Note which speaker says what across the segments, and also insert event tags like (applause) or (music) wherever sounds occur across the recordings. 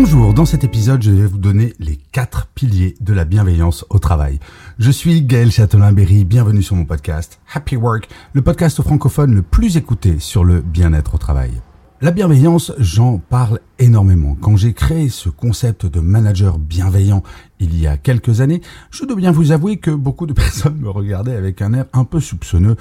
Speaker 1: Bonjour, dans cet épisode, je vais vous donner les quatre piliers de la bienveillance au travail. Je suis Gaël Châtelain-Berry, bienvenue sur mon podcast Happy Work, le podcast francophone le plus écouté sur le bien-être au travail. La bienveillance, j'en parle énormément. Quand j'ai créé ce concept de manager bienveillant il y a quelques années, je dois bien vous avouer que beaucoup de (laughs) personnes me regardaient avec un air un peu soupçonneux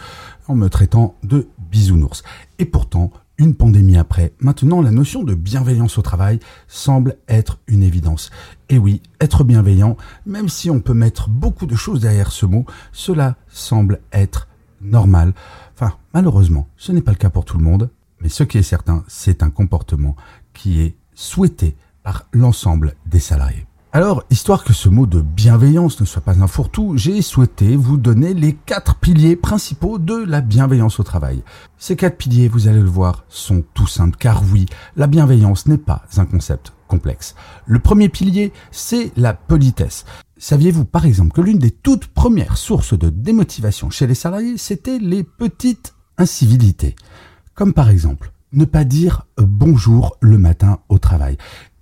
Speaker 1: en me traitant de bisounours. Et pourtant, une pandémie après, maintenant la notion de bienveillance au travail semble être une évidence. Et oui, être bienveillant, même si on peut mettre beaucoup de choses derrière ce mot, cela semble être normal. Enfin, malheureusement, ce n'est pas le cas pour tout le monde, mais ce qui est certain, c'est un comportement qui est souhaité par l'ensemble des salariés. Alors, histoire que ce mot de bienveillance ne soit pas un fourre-tout, j'ai souhaité vous donner les quatre piliers principaux de la bienveillance au travail. Ces quatre piliers, vous allez le voir, sont tout simples, car oui, la bienveillance n'est pas un concept complexe. Le premier pilier, c'est la politesse. Saviez-vous par exemple que l'une des toutes premières sources de démotivation chez les salariés, c'était les petites incivilités? Comme par exemple, ne pas dire bonjour le matin au travail.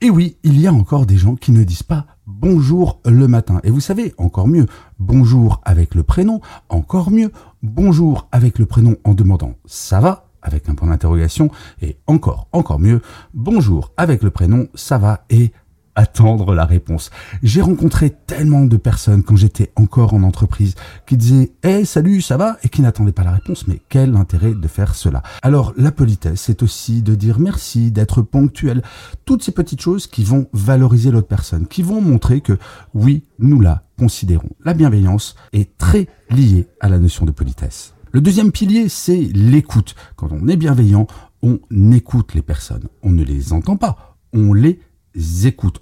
Speaker 1: Et oui, il y a encore des gens qui ne disent pas bonjour le matin. Et vous savez, encore mieux, bonjour avec le prénom, encore mieux, bonjour avec le prénom en demandant ça va avec un point d'interrogation et encore, encore mieux, bonjour avec le prénom ça va et attendre la réponse. J'ai rencontré tellement de personnes quand j'étais encore en entreprise qui disaient "Eh salut, ça va?" et qui n'attendaient pas la réponse. Mais quel intérêt de faire cela? Alors la politesse, c'est aussi de dire merci, d'être ponctuel, toutes ces petites choses qui vont valoriser l'autre personne, qui vont montrer que oui, nous la considérons. La bienveillance est très liée à la notion de politesse. Le deuxième pilier, c'est l'écoute. Quand on est bienveillant, on écoute les personnes. On ne les entend pas, on les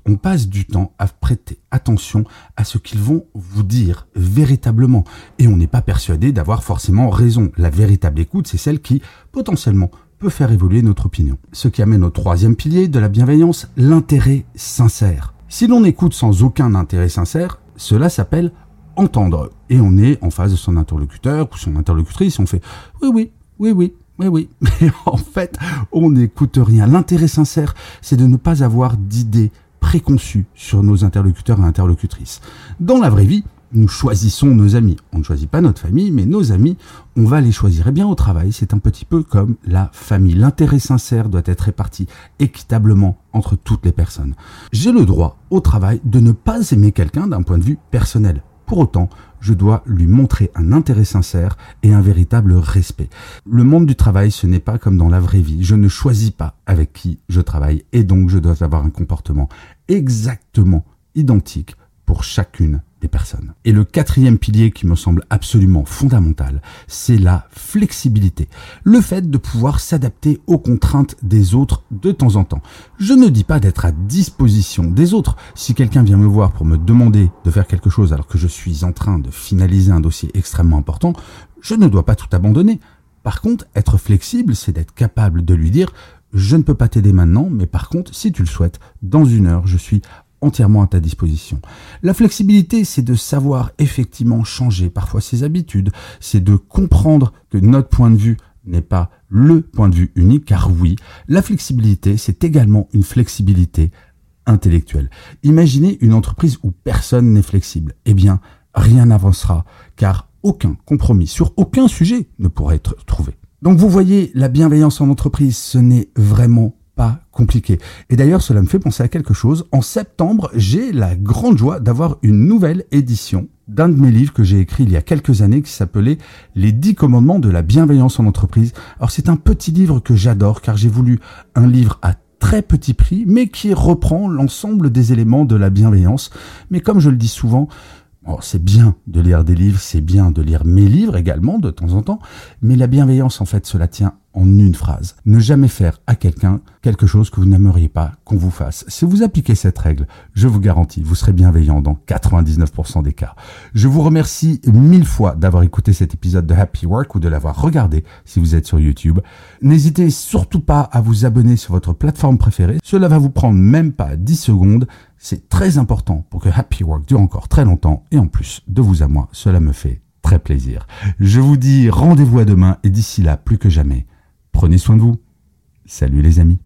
Speaker 1: On passe du temps à prêter attention à ce qu'ils vont vous dire véritablement. Et on n'est pas persuadé d'avoir forcément raison. La véritable écoute, c'est celle qui, potentiellement, peut faire évoluer notre opinion. Ce qui amène au troisième pilier de la bienveillance, l'intérêt sincère. Si l'on écoute sans aucun intérêt sincère, cela s'appelle entendre. Et on est en face de son interlocuteur ou son interlocutrice, on fait oui, oui, oui, oui, oui, oui, (laughs) mais en fait, on n'écoute rien. L'intérêt sincère, c'est de ne pas avoir d'idées préconçues sur nos interlocuteurs et interlocutrices. Dans la vraie vie, nous choisissons nos amis. On ne choisit pas notre famille, mais nos amis, on va les choisir. Et eh bien au travail, c'est un petit peu comme la famille. L'intérêt sincère doit être réparti équitablement entre toutes les personnes. J'ai le droit au travail de ne pas aimer quelqu'un d'un point de vue personnel. Pour autant, je dois lui montrer un intérêt sincère et un véritable respect. Le monde du travail, ce n'est pas comme dans la vraie vie. Je ne choisis pas avec qui je travaille et donc je dois avoir un comportement exactement identique pour chacune personnes. Et le quatrième pilier qui me semble absolument fondamental, c'est la flexibilité. Le fait de pouvoir s'adapter aux contraintes des autres de temps en temps. Je ne dis pas d'être à disposition des autres. Si quelqu'un vient me voir pour me demander de faire quelque chose alors que je suis en train de finaliser un dossier extrêmement important, je ne dois pas tout abandonner. Par contre, être flexible, c'est d'être capable de lui dire je ne peux pas t'aider maintenant, mais par contre, si tu le souhaites, dans une heure, je suis entièrement à ta disposition. La flexibilité, c'est de savoir effectivement changer parfois ses habitudes, c'est de comprendre que notre point de vue n'est pas le point de vue unique, car oui, la flexibilité, c'est également une flexibilité intellectuelle. Imaginez une entreprise où personne n'est flexible. Eh bien, rien n'avancera, car aucun compromis sur aucun sujet ne pourra être trouvé. Donc vous voyez, la bienveillance en entreprise, ce n'est vraiment pas compliqué. Et d'ailleurs, cela me fait penser à quelque chose. En septembre, j'ai la grande joie d'avoir une nouvelle édition d'un de mes livres que j'ai écrit il y a quelques années qui s'appelait Les dix commandements de la bienveillance en entreprise. Alors c'est un petit livre que j'adore car j'ai voulu un livre à très petit prix mais qui reprend l'ensemble des éléments de la bienveillance. Mais comme je le dis souvent, c'est bien de lire des livres, c'est bien de lire mes livres également de temps en temps, mais la bienveillance en fait cela tient en une phrase. Ne jamais faire à quelqu'un quelque chose que vous n'aimeriez pas qu'on vous fasse. Si vous appliquez cette règle, je vous garantis, vous serez bienveillant dans 99% des cas. Je vous remercie mille fois d'avoir écouté cet épisode de Happy Work ou de l'avoir regardé si vous êtes sur YouTube. N'hésitez surtout pas à vous abonner sur votre plateforme préférée. Cela va vous prendre même pas 10 secondes. C'est très important pour que Happy Work dure encore très longtemps et en plus de vous à moi, cela me fait très plaisir. Je vous dis rendez-vous à demain et d'ici là, plus que jamais, prenez soin de vous. Salut les amis.